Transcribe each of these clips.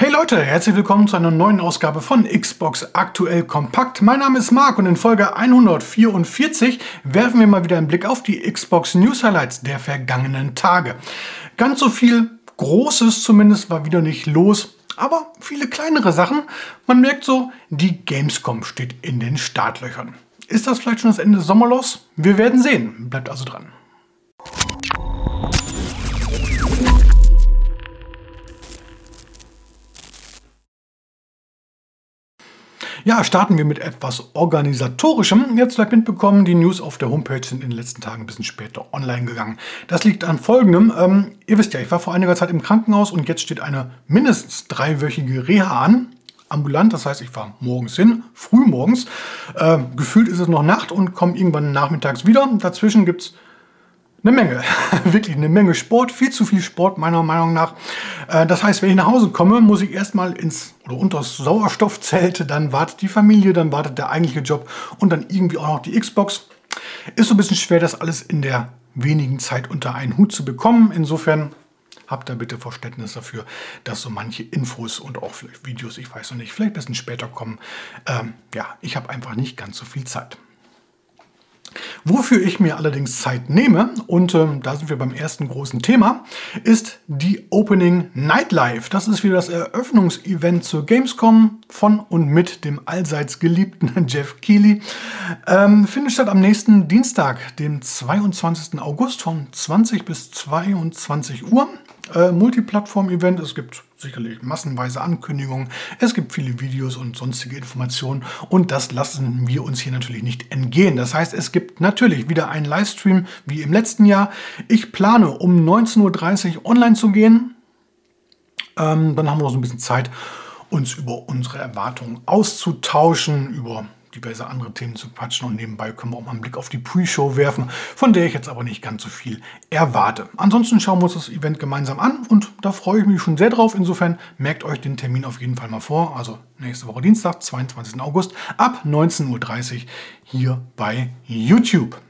Hey Leute, herzlich willkommen zu einer neuen Ausgabe von Xbox Aktuell Kompakt. Mein Name ist Marc und in Folge 144 werfen wir mal wieder einen Blick auf die Xbox News Highlights der vergangenen Tage. Ganz so viel Großes zumindest war wieder nicht los, aber viele kleinere Sachen. Man merkt so, die Gamescom steht in den Startlöchern. Ist das vielleicht schon das Ende des Sommerlochs? Wir werden sehen. Bleibt also dran. Ja, starten wir mit etwas Organisatorischem. Jetzt vielleicht mitbekommen, die News auf der Homepage sind in den letzten Tagen ein bisschen später online gegangen. Das liegt an folgendem. Ähm, ihr wisst ja, ich war vor einiger Zeit im Krankenhaus und jetzt steht eine mindestens dreiwöchige Reha an. Ambulant, das heißt, ich fahre morgens hin, früh morgens. Äh, gefühlt ist es noch Nacht und komme irgendwann nachmittags wieder. Dazwischen gibt es eine Menge, wirklich eine Menge Sport, viel zu viel Sport meiner Meinung nach. Äh, das heißt, wenn ich nach Hause komme, muss ich erstmal ins oder unter das Sauerstoffzelt, dann wartet die Familie, dann wartet der eigentliche Job und dann irgendwie auch noch die Xbox. Ist so ein bisschen schwer, das alles in der wenigen Zeit unter einen Hut zu bekommen. Insofern habt da bitte Verständnis dafür, dass so manche Infos und auch vielleicht Videos, ich weiß noch nicht, vielleicht ein bisschen später kommen. Ähm, ja, ich habe einfach nicht ganz so viel Zeit. Wofür ich mir allerdings Zeit nehme, und äh, da sind wir beim ersten großen Thema, ist die Opening Nightlife. Das ist wieder das Eröffnungsevent zur Gamescom von und mit dem allseits geliebten Jeff Keighley. Ähm, findet statt am nächsten Dienstag, dem 22. August von 20 bis 22 Uhr. Äh, Multiplattform-Event. Es gibt sicherlich massenweise Ankündigungen. Es gibt viele Videos und sonstige Informationen. Und das lassen wir uns hier natürlich nicht entgehen. Das heißt, es gibt natürlich wieder einen Livestream wie im letzten Jahr. Ich plane um 19.30 Uhr online zu gehen. Ähm, dann haben wir noch so ein bisschen Zeit, uns über unsere Erwartungen auszutauschen, über diverse andere Themen zu quatschen und nebenbei können wir auch mal einen Blick auf die Pre-Show werfen, von der ich jetzt aber nicht ganz so viel erwarte. Ansonsten schauen wir uns das Event gemeinsam an und da freue ich mich schon sehr drauf. Insofern merkt euch den Termin auf jeden Fall mal vor. Also nächste Woche Dienstag, 22. August ab 19.30 Uhr hier bei YouTube.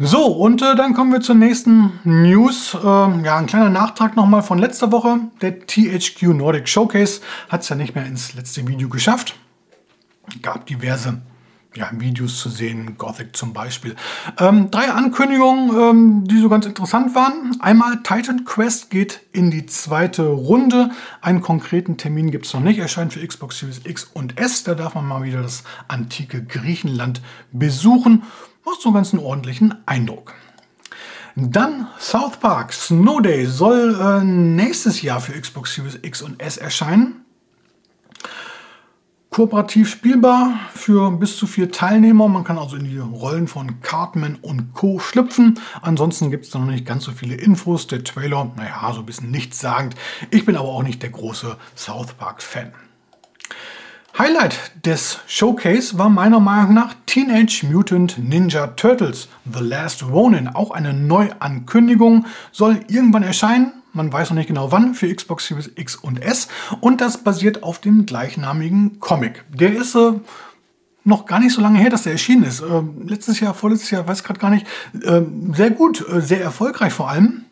So, und äh, dann kommen wir zur nächsten News. Äh, ja, ein kleiner Nachtrag nochmal von letzter Woche. Der THQ Nordic Showcase hat es ja nicht mehr ins letzte Video geschafft gab diverse ja, Videos zu sehen, Gothic zum Beispiel. Ähm, drei Ankündigungen, ähm, die so ganz interessant waren. Einmal Titan Quest geht in die zweite Runde. Einen konkreten Termin gibt es noch nicht. Erscheint für Xbox Series X und S. Da darf man mal wieder das antike Griechenland besuchen. Macht so einen ganz ordentlichen Eindruck. Dann South Park Snow Day soll äh, nächstes Jahr für Xbox Series X und S erscheinen kooperativ spielbar für bis zu vier Teilnehmer. Man kann also in die Rollen von Cartman und Co. schlüpfen. Ansonsten gibt es noch nicht ganz so viele Infos. Der Trailer, naja, so ein bisschen nichtssagend. Ich bin aber auch nicht der große South Park-Fan. Highlight des Showcase war meiner Meinung nach Teenage Mutant Ninja Turtles The Last Ronin. Auch eine Neuankündigung soll irgendwann erscheinen. Man weiß noch nicht genau wann für Xbox Series X und S. Und das basiert auf dem gleichnamigen Comic. Der ist äh, noch gar nicht so lange her, dass der erschienen ist. Äh, letztes Jahr, vorletztes Jahr, weiß gerade gar nicht. Äh, sehr gut, äh, sehr erfolgreich vor allem.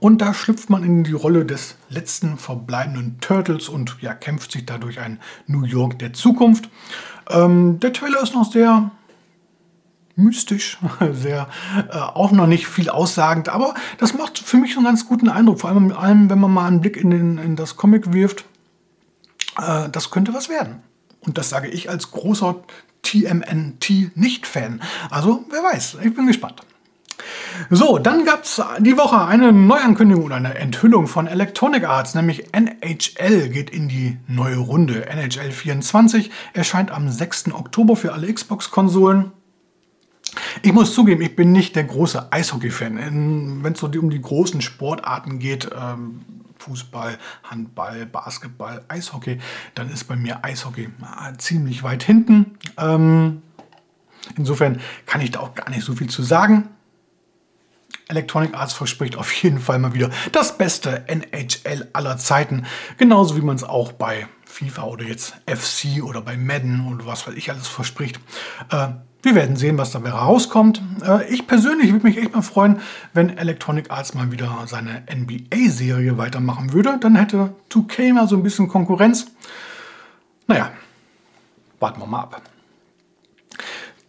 Und da schlüpft man in die Rolle des letzten verbleibenden Turtles und ja, kämpft sich dadurch ein New York der Zukunft. Ähm, der Trailer ist noch sehr mystisch, sehr äh, auch noch nicht viel aussagend, aber das macht für mich einen ganz guten Eindruck, vor allem, allem wenn man mal einen Blick in, den, in das Comic wirft. Äh, das könnte was werden. Und das sage ich als großer TMNT-Nicht-Fan. Also, wer weiß, ich bin gespannt. So, dann gab es die Woche eine Neuankündigung oder eine Enthüllung von Electronic Arts, nämlich NHL geht in die neue Runde. NHL 24 erscheint am 6. Oktober für alle Xbox-Konsolen. Ich muss zugeben, ich bin nicht der große Eishockey-Fan. Wenn es so um die großen Sportarten geht, ähm, Fußball, Handball, Basketball, Eishockey, dann ist bei mir Eishockey äh, ziemlich weit hinten. Ähm, insofern kann ich da auch gar nicht so viel zu sagen. Electronic Arts verspricht auf jeden Fall mal wieder das beste NHL aller Zeiten, genauso wie man es auch bei FIFA oder jetzt FC oder bei Madden und was weiß ich alles verspricht. Äh, wir werden sehen, was dabei rauskommt. Äh, ich persönlich würde mich echt mal freuen, wenn Electronic Arts mal wieder seine NBA-Serie weitermachen würde. Dann hätte 2K mal so ein bisschen Konkurrenz. Naja, warten wir mal ab.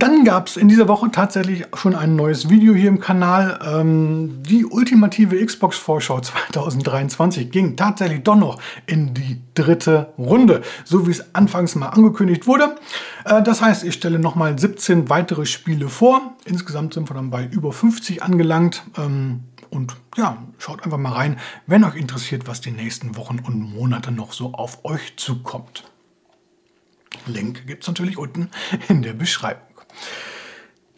Dann gab es in dieser Woche tatsächlich schon ein neues Video hier im Kanal. Ähm, die ultimative Xbox-Vorschau 2023 ging tatsächlich doch noch in die dritte Runde, so wie es anfangs mal angekündigt wurde. Äh, das heißt, ich stelle nochmal 17 weitere Spiele vor. Insgesamt sind wir dann bei über 50 angelangt. Ähm, und ja, schaut einfach mal rein, wenn euch interessiert, was die nächsten Wochen und Monate noch so auf euch zukommt. Link gibt es natürlich unten in der Beschreibung.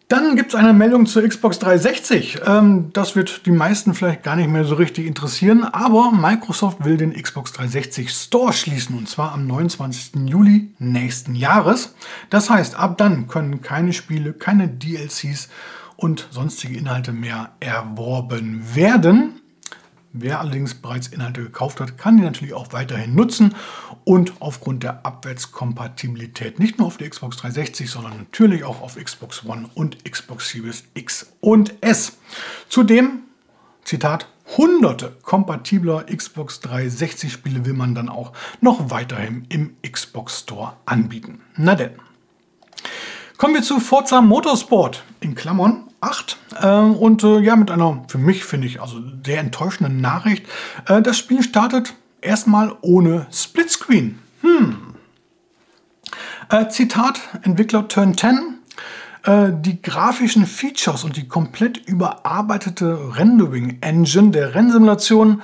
Dann gibt es eine Meldung zur Xbox 360. Ähm, das wird die meisten vielleicht gar nicht mehr so richtig interessieren, aber Microsoft will den Xbox 360 Store schließen und zwar am 29. Juli nächsten Jahres. Das heißt, ab dann können keine Spiele, keine DLCs und sonstige Inhalte mehr erworben werden. Wer allerdings bereits Inhalte gekauft hat, kann die natürlich auch weiterhin nutzen und aufgrund der Abwärtskompatibilität nicht nur auf der Xbox 360, sondern natürlich auch auf Xbox One und Xbox Series X und S. Zudem, Zitat, hunderte kompatibler Xbox 360 Spiele will man dann auch noch weiterhin im Xbox Store anbieten. Na denn. Kommen wir zu Forza Motorsport in Klammern 8 äh, und äh, ja, mit einer für mich finde ich also sehr enttäuschenden Nachricht. Äh, das Spiel startet erstmal ohne Splitscreen. Hm. Äh, Zitat Entwickler Turn 10 äh, die grafischen Features und die komplett überarbeitete Rendering Engine der Rennsimulation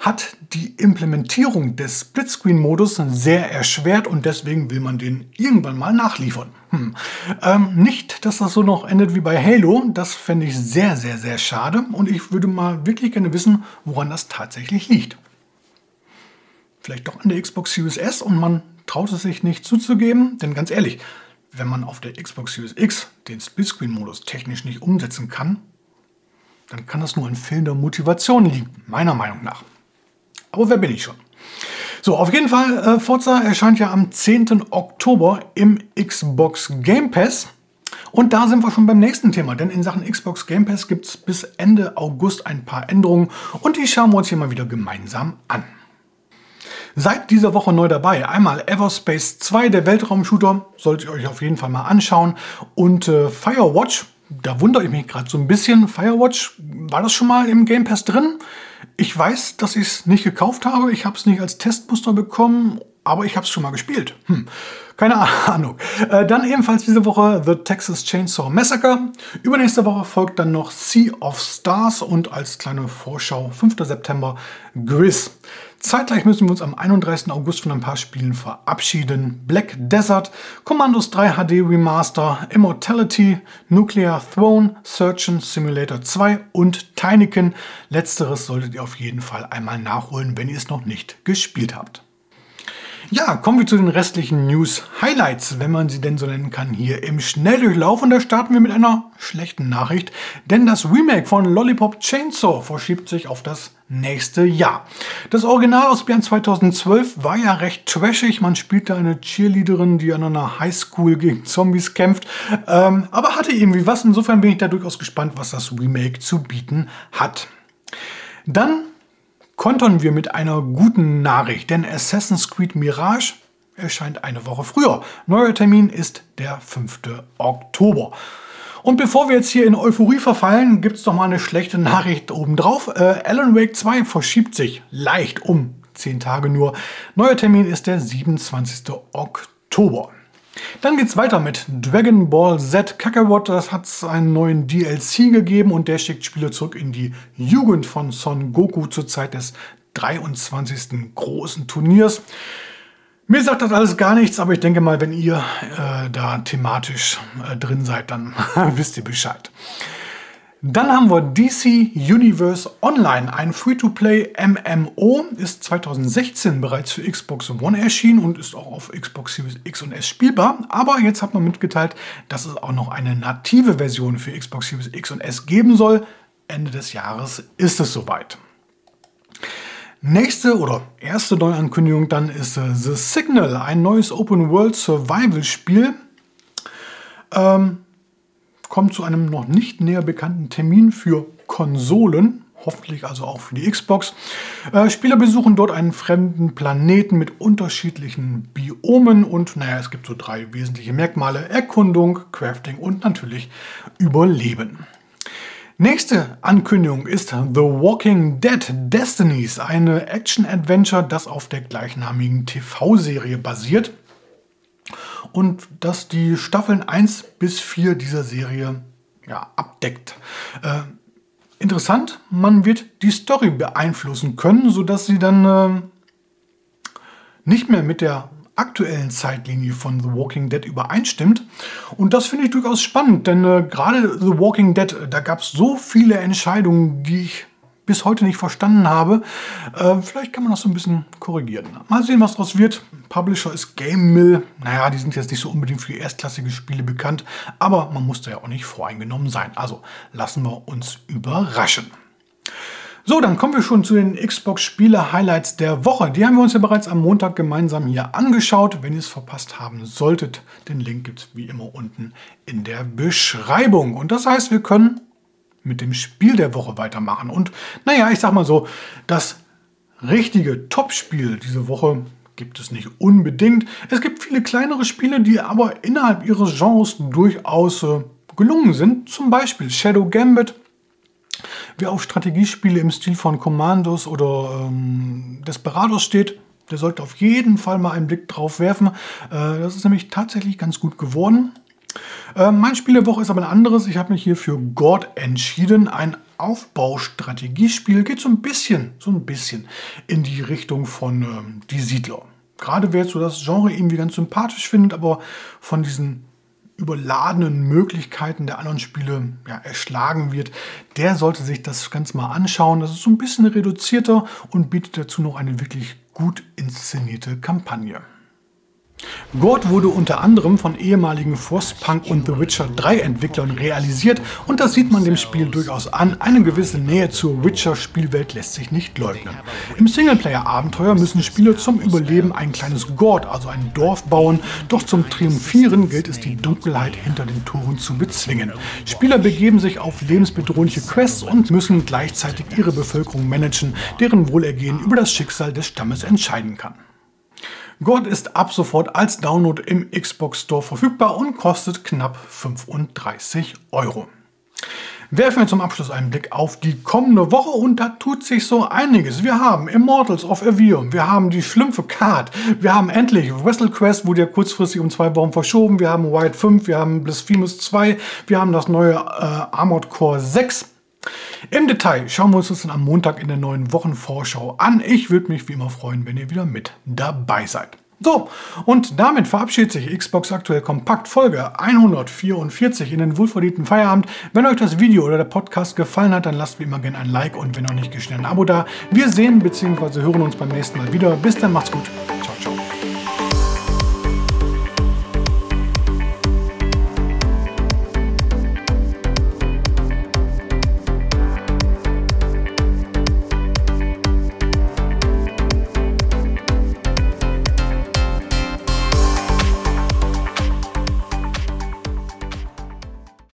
hat die Implementierung des Splitscreen-Modus sehr erschwert und deswegen will man den irgendwann mal nachliefern. Hm. Ähm, nicht, dass das so noch endet wie bei Halo, das fände ich sehr, sehr, sehr schade und ich würde mal wirklich gerne wissen, woran das tatsächlich liegt. Vielleicht doch an der Xbox Series S und man traut es sich nicht zuzugeben, denn ganz ehrlich, wenn man auf der Xbox Series X den Splitscreen-Modus technisch nicht umsetzen kann, dann kann das nur an fehlender Motivation liegen, meiner Meinung nach. Aber wer bin ich schon? So, auf jeden Fall, äh, Forza erscheint ja am 10. Oktober im Xbox Game Pass. Und da sind wir schon beim nächsten Thema, denn in Sachen Xbox Game Pass gibt es bis Ende August ein paar Änderungen und die schauen wir uns hier mal wieder gemeinsam an. Seid dieser Woche neu dabei. Einmal Everspace 2, der Weltraumshooter, solltet ihr euch auf jeden Fall mal anschauen. Und äh, Firewatch, da wundere ich mich gerade so ein bisschen. Firewatch, war das schon mal im Game Pass drin? Ich weiß, dass ich es nicht gekauft habe. Ich habe es nicht als Testmuster bekommen, aber ich habe es schon mal gespielt. Hm. Keine Ahnung. Äh, dann ebenfalls diese Woche The Texas Chainsaw Massacre. Übernächste Woche folgt dann noch Sea of Stars und als kleine Vorschau 5. September Gris. Zeitgleich müssen wir uns am 31. August von ein paar Spielen verabschieden. Black Desert, Commandos 3 HD Remaster, Immortality, Nuclear Throne, Surgeon Simulator 2 und Tinykin. Letzteres solltet ihr auf jeden Fall einmal nachholen, wenn ihr es noch nicht gespielt habt. Ja, kommen wir zu den restlichen News-Highlights, wenn man sie denn so nennen kann, hier im Schnelldurchlauf. Und da starten wir mit einer schlechten Nachricht, denn das Remake von Lollipop Chainsaw verschiebt sich auf das nächste Jahr. Das Original aus Jahr 2012 war ja recht trashig. Man spielte eine Cheerleaderin, die an einer Highschool gegen Zombies kämpft, ähm, aber hatte irgendwie was. Insofern bin ich da durchaus gespannt, was das Remake zu bieten hat. Dann kontern wir mit einer guten Nachricht, denn Assassin's Creed Mirage erscheint eine Woche früher. Neuer Termin ist der 5. Oktober. Und bevor wir jetzt hier in Euphorie verfallen, gibt es doch mal eine schlechte Nachricht obendrauf. Äh, Alan Wake 2 verschiebt sich leicht um 10 Tage nur. Neuer Termin ist der 27. Oktober. Dann geht's weiter mit Dragon Ball Z Kakarot. Das hat einen neuen DLC gegeben und der schickt Spieler zurück in die Jugend von Son Goku zur Zeit des 23. großen Turniers. Mir sagt das alles gar nichts, aber ich denke mal, wenn ihr äh, da thematisch äh, drin seid, dann wisst ihr Bescheid. Dann haben wir DC Universe Online, ein Free-to-Play MMO, ist 2016 bereits für Xbox One erschienen und ist auch auf Xbox Series X und S spielbar. Aber jetzt hat man mitgeteilt, dass es auch noch eine native Version für Xbox Series X und S geben soll. Ende des Jahres ist es soweit. Nächste oder erste Neuankündigung dann ist äh, The Signal, ein neues Open World Survival Spiel. Ähm, kommt zu einem noch nicht näher bekannten Termin für Konsolen, hoffentlich also auch für die Xbox. Äh, Spieler besuchen dort einen fremden Planeten mit unterschiedlichen Biomen und naja, es gibt so drei wesentliche Merkmale: Erkundung, Crafting und natürlich Überleben. Nächste Ankündigung ist The Walking Dead Destinies, eine Action-Adventure, das auf der gleichnamigen TV-Serie basiert und das die Staffeln 1 bis 4 dieser Serie ja, abdeckt. Äh, interessant, man wird die Story beeinflussen können, sodass sie dann äh, nicht mehr mit der aktuellen Zeitlinie von The Walking Dead übereinstimmt. Und das finde ich durchaus spannend, denn äh, gerade The Walking Dead, da gab es so viele Entscheidungen, die ich bis heute nicht verstanden habe. Äh, vielleicht kann man das so ein bisschen korrigieren. Mal sehen, was daraus wird. Publisher ist Game Mill. Naja, die sind jetzt nicht so unbedingt für erstklassige Spiele bekannt, aber man musste ja auch nicht voreingenommen sein. Also lassen wir uns überraschen. So, dann kommen wir schon zu den Xbox-Spiele-Highlights der Woche. Die haben wir uns ja bereits am Montag gemeinsam hier angeschaut. Wenn ihr es verpasst haben solltet, den Link gibt es wie immer unten in der Beschreibung. Und das heißt, wir können mit dem Spiel der Woche weitermachen. Und naja, ich sag mal so, das richtige Top-Spiel diese Woche gibt es nicht unbedingt. Es gibt viele kleinere Spiele, die aber innerhalb ihres Genres durchaus äh, gelungen sind. Zum Beispiel Shadow Gambit Wer auf Strategiespiele im Stil von Commandos oder ähm, Desperados steht, der sollte auf jeden Fall mal einen Blick drauf werfen. Äh, das ist nämlich tatsächlich ganz gut geworden. Äh, mein Spiel der Woche ist aber ein anderes. Ich habe mich hier für God entschieden. Ein Aufbaustrategiespiel geht so ein bisschen, so ein bisschen in die Richtung von ähm, Die Siedler. Gerade wer jetzt so das Genre irgendwie ganz sympathisch findet, aber von diesen überladenen Möglichkeiten der anderen Spiele ja, erschlagen wird, der sollte sich das Ganze mal anschauen. Das ist so ein bisschen reduzierter und bietet dazu noch eine wirklich gut inszenierte Kampagne. God wurde unter anderem von ehemaligen Frostpunk und The Witcher 3 Entwicklern realisiert und das sieht man dem Spiel durchaus an. Eine gewisse Nähe zur Witcher-Spielwelt lässt sich nicht leugnen. Im Singleplayer-Abenteuer müssen Spieler zum Überleben ein kleines God, also ein Dorf bauen, doch zum Triumphieren gilt es, die Dunkelheit hinter den Toren zu bezwingen. Spieler begeben sich auf lebensbedrohliche Quests und müssen gleichzeitig ihre Bevölkerung managen, deren Wohlergehen über das Schicksal des Stammes entscheiden kann. God ist ab sofort als Download im Xbox Store verfügbar und kostet knapp 35 Euro. Werfen wir zum Abschluss einen Blick auf die kommende Woche und da tut sich so einiges. Wir haben Immortals of Avium, wir haben die Schlümpfe Card, wir haben endlich Wrestle Quest, wurde ja kurzfristig um zwei Wochen verschoben, wir haben White 5, wir haben Blasphemus 2, wir haben das neue äh, Armored Core 6. Im Detail schauen wir uns das dann am Montag in der neuen Wochenvorschau an. Ich würde mich wie immer freuen, wenn ihr wieder mit dabei seid. So, und damit verabschiedet sich Xbox Aktuell Kompakt Folge 144 in den wohlverdienten Feierabend. Wenn euch das Video oder der Podcast gefallen hat, dann lasst wie immer gerne ein Like und wenn noch nicht geschnitten ein Abo da. Wir sehen bzw. hören uns beim nächsten Mal wieder. Bis dann, macht's gut. Ciao.